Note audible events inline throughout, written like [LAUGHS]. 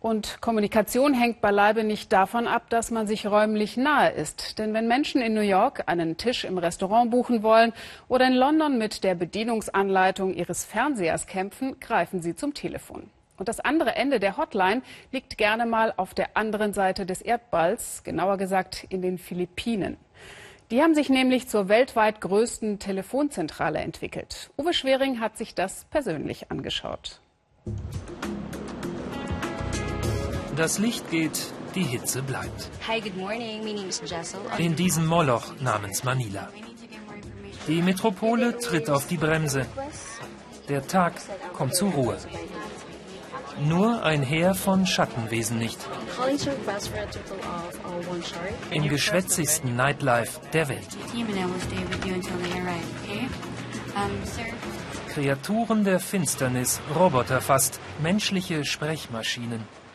Und Kommunikation hängt beileibe nicht davon ab, dass man sich räumlich nahe ist. Denn wenn Menschen in New York einen Tisch im Restaurant buchen wollen oder in London mit der Bedienungsanleitung ihres Fernsehers kämpfen, greifen sie zum Telefon. Und das andere Ende der Hotline liegt gerne mal auf der anderen Seite des Erdballs, genauer gesagt in den Philippinen. Die haben sich nämlich zur weltweit größten Telefonzentrale entwickelt. Uwe Schwering hat sich das persönlich angeschaut. Das Licht geht, die Hitze bleibt. Hi, good morning. My name is Jessel. In diesem Moloch namens Manila. Die Metropole tritt auf die Bremse. Der Tag kommt zur Ruhe. Nur ein Heer von Schattenwesen nicht. Uh. Im geschwätzigsten Nightlife der Welt. Kreaturen der Finsternis, Roboter fast, menschliche Sprechmaschinen.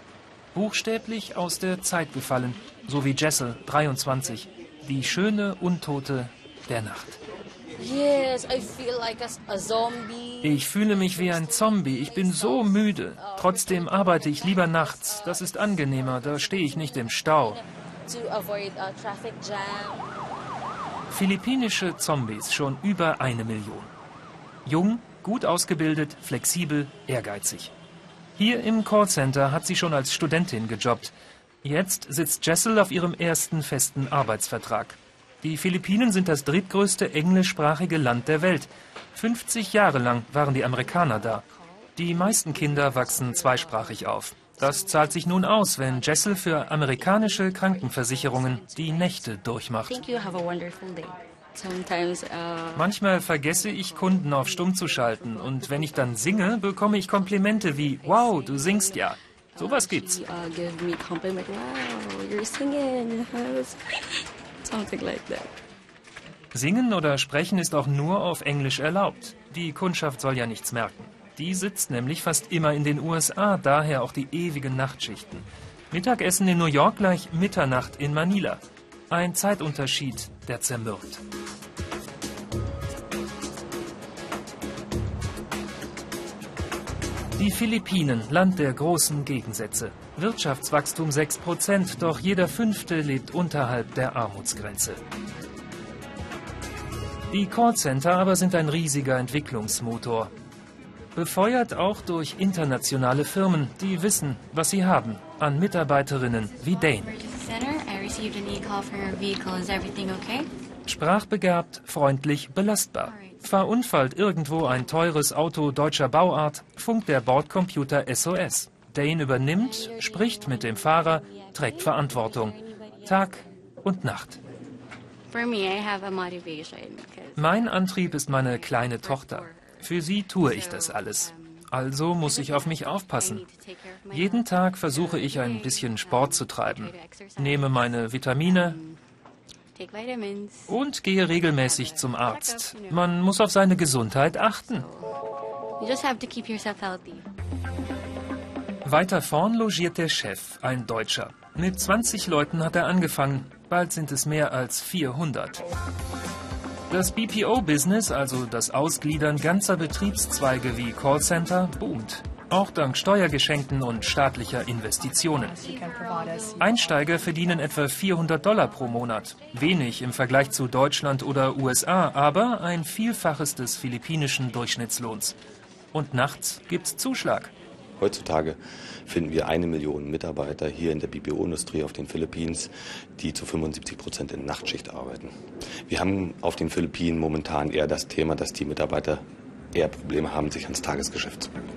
Buchstäblich aus der Zeit gefallen, so wie Jessel, 23, die schöne Untote der Nacht. Yes, I feel like a, a zombie. Ich fühle mich wie ein Zombie, ich bin so müde. Trotzdem arbeite ich lieber nachts, das ist angenehmer, da stehe ich nicht im Stau. Philippinische Zombies, schon über eine Million. Jung, gut ausgebildet, flexibel, ehrgeizig. Hier im Callcenter hat sie schon als Studentin gejobbt. Jetzt sitzt Jessel auf ihrem ersten festen Arbeitsvertrag. Die Philippinen sind das drittgrößte englischsprachige Land der Welt. 50 Jahre lang waren die Amerikaner da. Die meisten Kinder wachsen zweisprachig auf. Das zahlt sich nun aus, wenn Jessel für amerikanische Krankenversicherungen die Nächte durchmacht. Uh, Manchmal vergesse ich, Kunden auf Stumm zu schalten. Und wenn ich dann singe, bekomme ich Komplimente wie, wow, du singst ja. Sowas gibt's. uh, [LAUGHS] that. Singen oder sprechen ist auch nur auf Englisch erlaubt. Die Kundschaft soll ja nichts merken. Die sitzt nämlich fast immer in den USA, daher auch die ewigen Nachtschichten. Mittagessen in New York gleich Mitternacht in Manila. Ein Zeitunterschied, der zermürbt. Die Philippinen, Land der großen Gegensätze. Wirtschaftswachstum 6%, doch jeder Fünfte lebt unterhalb der Armutsgrenze. Die Callcenter aber sind ein riesiger Entwicklungsmotor. Befeuert auch durch internationale Firmen, die wissen, was sie haben an Mitarbeiterinnen wie Dane. Received an e-call for your vehicle. Is everything okay? Sprachbegabt, freundlich, belastbar. Verunfallt irgendwo ein teures Auto deutscher Bauart, funkt der Bordcomputer SOS. Dane übernimmt, spricht mit dem Fahrer, trägt Verantwortung. Tag und Nacht. Mein Antrieb ist meine kleine Tochter. Für sie tue ich das alles. Also muss ich auf mich aufpassen. Jeden Tag versuche ich ein bisschen Sport zu treiben, nehme meine Vitamine und gehe regelmäßig zum Arzt. Man muss auf seine Gesundheit achten. Weiter vorn logiert der Chef, ein Deutscher. Mit 20 Leuten hat er angefangen, bald sind es mehr als 400. Das BPO-Business, also das Ausgliedern ganzer Betriebszweige wie Callcenter, boomt. Auch dank Steuergeschenken und staatlicher Investitionen. Einsteiger verdienen etwa 400 Dollar pro Monat. Wenig im Vergleich zu Deutschland oder USA, aber ein Vielfaches des philippinischen Durchschnittslohns. Und nachts gibt's Zuschlag. Heutzutage finden wir eine Million Mitarbeiter hier in der BPO-Industrie auf den Philippinen, die zu 75 Prozent in Nachtschicht arbeiten. Wir haben auf den Philippinen momentan eher das Thema, dass die Mitarbeiter eher Probleme haben, sich ans Tagesgeschäft zu gewöhnen.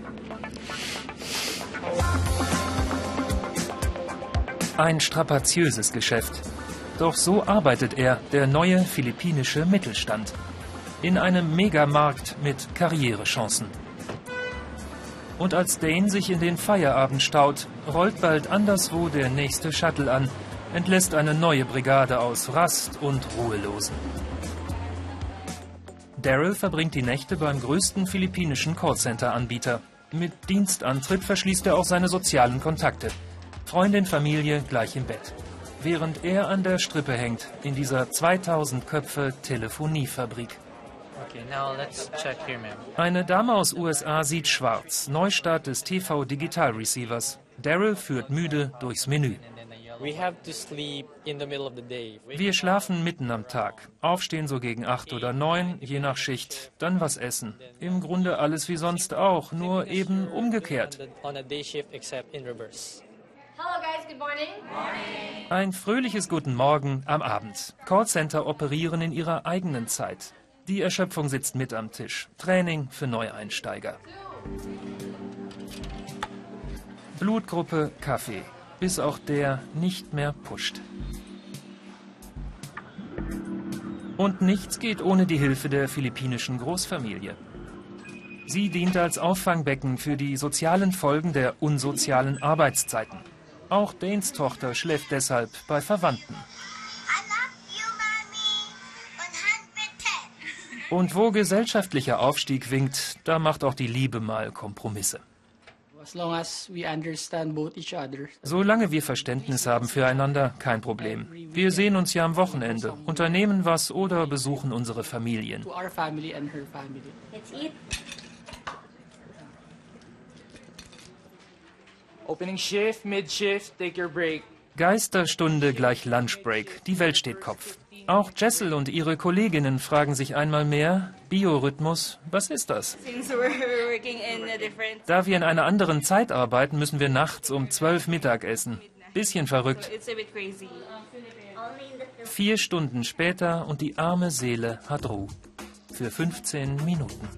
Ein strapaziöses Geschäft. Doch so arbeitet er, der neue philippinische Mittelstand. In einem Megamarkt mit Karrierechancen. Und als Dane sich in den Feierabend staut, rollt bald anderswo der nächste Shuttle an, entlässt eine neue Brigade aus Rast und Ruhelosen. Daryl verbringt die Nächte beim größten philippinischen Callcenter-Anbieter. Mit Dienstantritt verschließt er auch seine sozialen Kontakte. Freundin, Familie gleich im Bett. Während er an der Strippe hängt, in dieser 2000 Köpfe Telefoniefabrik. Okay, now let's check here, ma'am. Eine Dame aus USA sieht schwarz, Neustart des TV-Digital-Receivers. Daryl führt müde durchs Menü. Wir schlafen mitten am Tag, aufstehen so gegen acht oder neun, je nach Schicht, dann was essen. Im Grunde alles wie sonst auch, nur eben umgekehrt. Ein fröhliches Guten Morgen am Abend. Callcenter operieren in ihrer eigenen Zeit. Die Erschöpfung sitzt mit am Tisch. Training für Neueinsteiger. Blutgruppe Kaffee, bis auch der nicht mehr pusht. Und nichts geht ohne die Hilfe der philippinischen Großfamilie. Sie dient als Auffangbecken für die sozialen Folgen der unsozialen Arbeitszeiten. Auch Danes Tochter schläft deshalb bei Verwandten. Und wo gesellschaftlicher Aufstieg winkt, da macht auch die Liebe mal Kompromisse. Solange wir Verständnis haben füreinander, kein Problem. Wir sehen uns ja am Wochenende, unternehmen was oder besuchen unsere Familien. Opening shift, take your break. Geisterstunde gleich Lunchbreak. Die Welt steht Kopf. Auch Jessel und ihre Kolleginnen fragen sich einmal mehr, Biorhythmus, was ist das? [LAUGHS] Da wir in einer anderen Zeit arbeiten, müssen wir nachts um 12 Mittag essen. Bisschen verrückt. Vier Stunden später und die arme Seele hat Ruhe. Für 15 Minuten.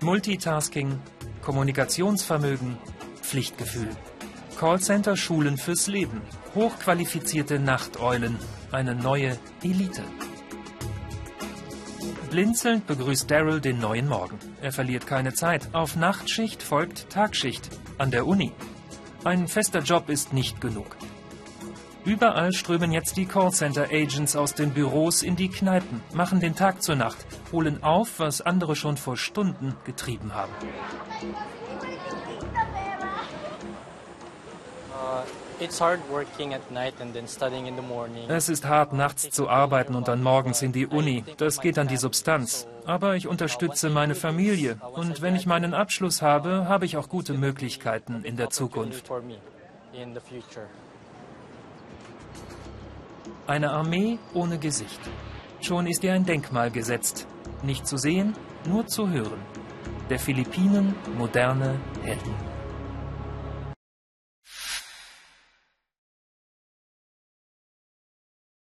Multitasking, Kommunikationsvermögen, Pflichtgefühl. Callcenter Schulen fürs Leben. Hochqualifizierte Nachteulen. Eine neue Elite. Blinzelnd begrüßt Daryl den neuen Morgen. Er verliert keine Zeit. Auf Nachtschicht folgt Tagschicht. An der Uni. Ein fester Job ist nicht genug. Überall strömen jetzt die Callcenter-Agents aus den Büros in die Kneipen, machen den Tag zur Nacht, holen auf, was andere schon vor Stunden getrieben haben. Es ist hart, nachts zu arbeiten und dann morgens in die Uni. Das geht an die Substanz. Aber ich unterstütze meine Familie. Und wenn ich meinen Abschluss habe, habe ich auch gute Möglichkeiten in der Zukunft. Eine Armee ohne Gesicht. Schon ist ihr ein Denkmal gesetzt. Nicht zu sehen, nur zu hören. Der Philippinen moderne Helden.